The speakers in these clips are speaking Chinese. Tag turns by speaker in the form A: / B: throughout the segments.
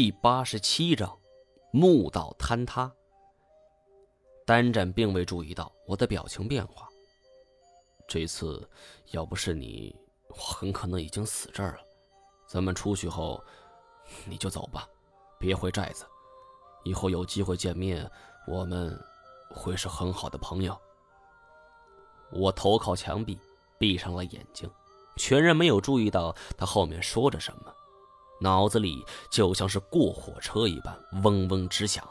A: 第八十七章，墓道坍塌。单战并未注意到我的表情变化。这次要不是你，我很可能已经死这儿了。咱们出去后，你就走吧，别回寨子。以后有机会见面，我们会是很好的朋友。我头靠墙壁，闭上了眼睛，全然没有注意到他后面说着什么。脑子里就像是过火车一般嗡嗡直响。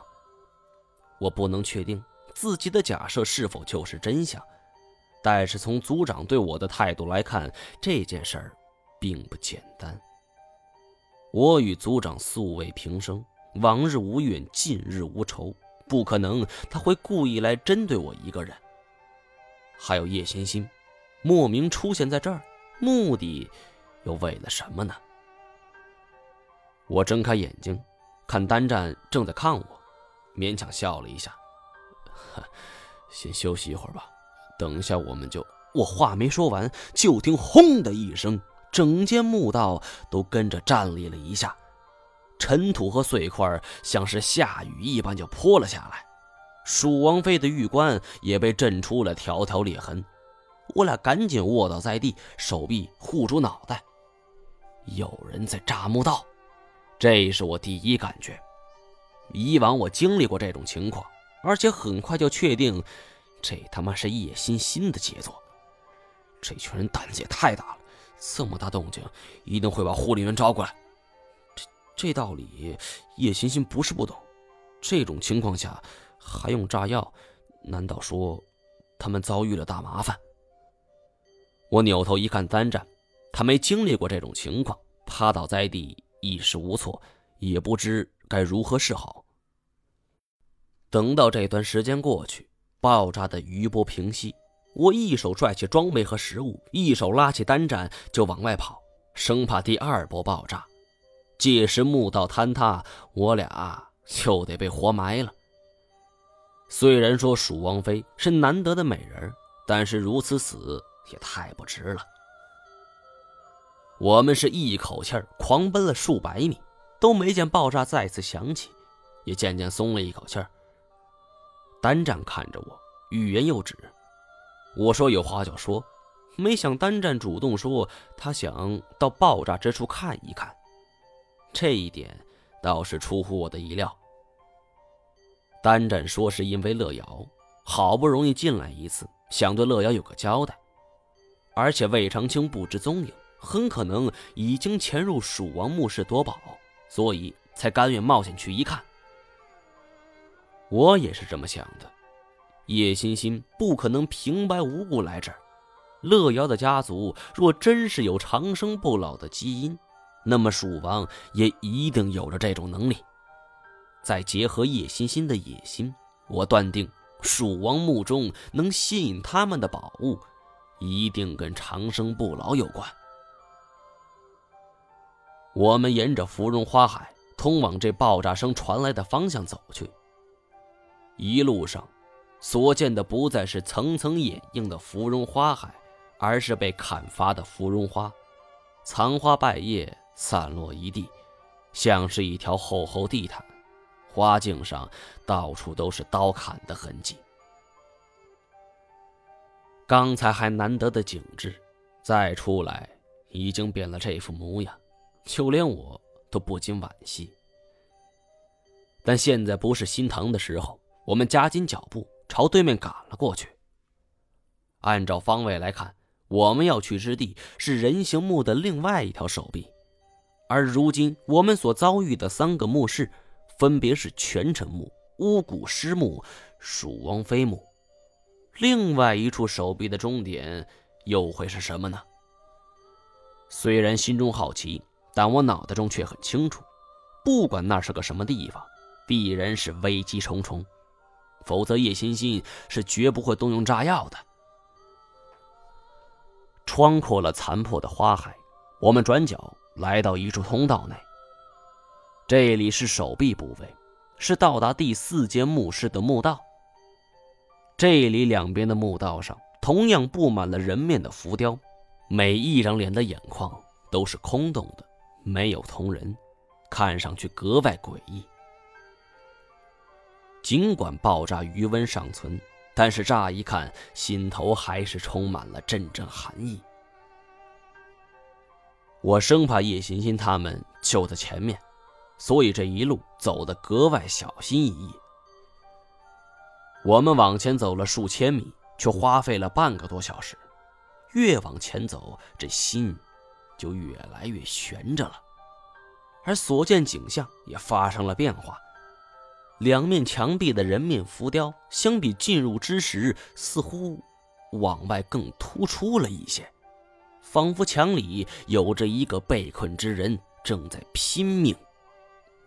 A: 我不能确定自己的假设是否就是真相，但是从族长对我的态度来看，这件事儿并不简单。我与族长素未平生，往日无怨，近日无仇，不可能他会故意来针对我一个人。还有叶欣欣，莫名出现在这儿，目的又为了什么呢？我睁开眼睛，看单战正在看我，勉强笑了一下。先休息一会儿吧，等一下我们就……我话没说完，就听“轰”的一声，整间墓道都跟着站立了一下，尘土和碎块像是下雨一般就泼了下来，蜀王妃的玉棺也被震出了条条裂痕。我俩赶紧卧倒在地，手臂护住脑袋。有人在炸墓道。这是我第一感觉。以往我经历过这种情况，而且很快就确定，这他妈是叶欣欣的杰作。这群人胆子也太大了，这么大动静，一定会把护林员招过来。这这道理，叶欣欣不是不懂。这种情况下还用炸药？难道说他们遭遇了大麻烦？我扭头一看，单战，他没经历过这种情况，趴倒在地。一时无措，也不知该如何是好。等到这段时间过去，爆炸的余波平息，我一手拽起装备和食物，一手拉起单战就往外跑，生怕第二波爆炸。届时墓道坍塌，我俩就得被活埋了。虽然说蜀王妃是难得的美人，但是如此死也太不值了。我们是一口气儿狂奔了数百米，都没见爆炸再次响起，也渐渐松了一口气儿。单战看着我，欲言又止。我说有话就说，没想单战主动说他想到爆炸之处看一看，这一点倒是出乎我的意料。单战说是因为乐瑶好不容易进来一次，想对乐瑶有个交代，而且魏长青不知踪影。很可能已经潜入蜀王墓室夺宝，所以才甘愿冒险去一看。我也是这么想的。叶欣欣不可能平白无故来这儿。乐瑶的家族若真是有长生不老的基因，那么蜀王也一定有着这种能力。再结合叶欣欣的野心，我断定蜀王墓中能吸引他们的宝物，一定跟长生不老有关。我们沿着芙蓉花海通往这爆炸声传来的方向走去。一路上，所见的不再是层层掩映的芙蓉花海，而是被砍伐的芙蓉花，残花败叶散落一地，像是一条厚厚地毯。花茎上到处都是刀砍的痕迹。刚才还难得的景致，再出来已经变了这副模样。就连我都不禁惋惜，但现在不是心疼的时候。我们加紧脚步，朝对面赶了过去。按照方位来看，我们要去之地是人形墓的另外一条手臂，而如今我们所遭遇的三个墓室，分别是权臣墓、巫蛊尸墓、蜀王妃墓。另外一处手臂的终点又会是什么呢？虽然心中好奇。但我脑袋中却很清楚，不管那是个什么地方，必然是危机重重，否则叶欣欣是绝不会动用炸药的。穿过了残破的花海，我们转角来到一处通道内。这里是手臂部位，是到达第四间墓室的墓道。这里两边的墓道上同样布满了人面的浮雕，每一张脸的眼眶都是空洞的。没有同人，看上去格外诡异。尽管爆炸余温尚存，但是乍一看，心头还是充满了阵阵寒意。我生怕叶欣欣他们就在前面，所以这一路走得格外小心翼翼。我们往前走了数千米，却花费了半个多小时。越往前走，这心就越来越悬着了，而所见景象也发生了变化。两面墙壁的人面浮雕，相比进入之时，似乎往外更突出了一些，仿佛墙里有着一个被困之人正在拼命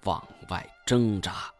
A: 往外挣扎。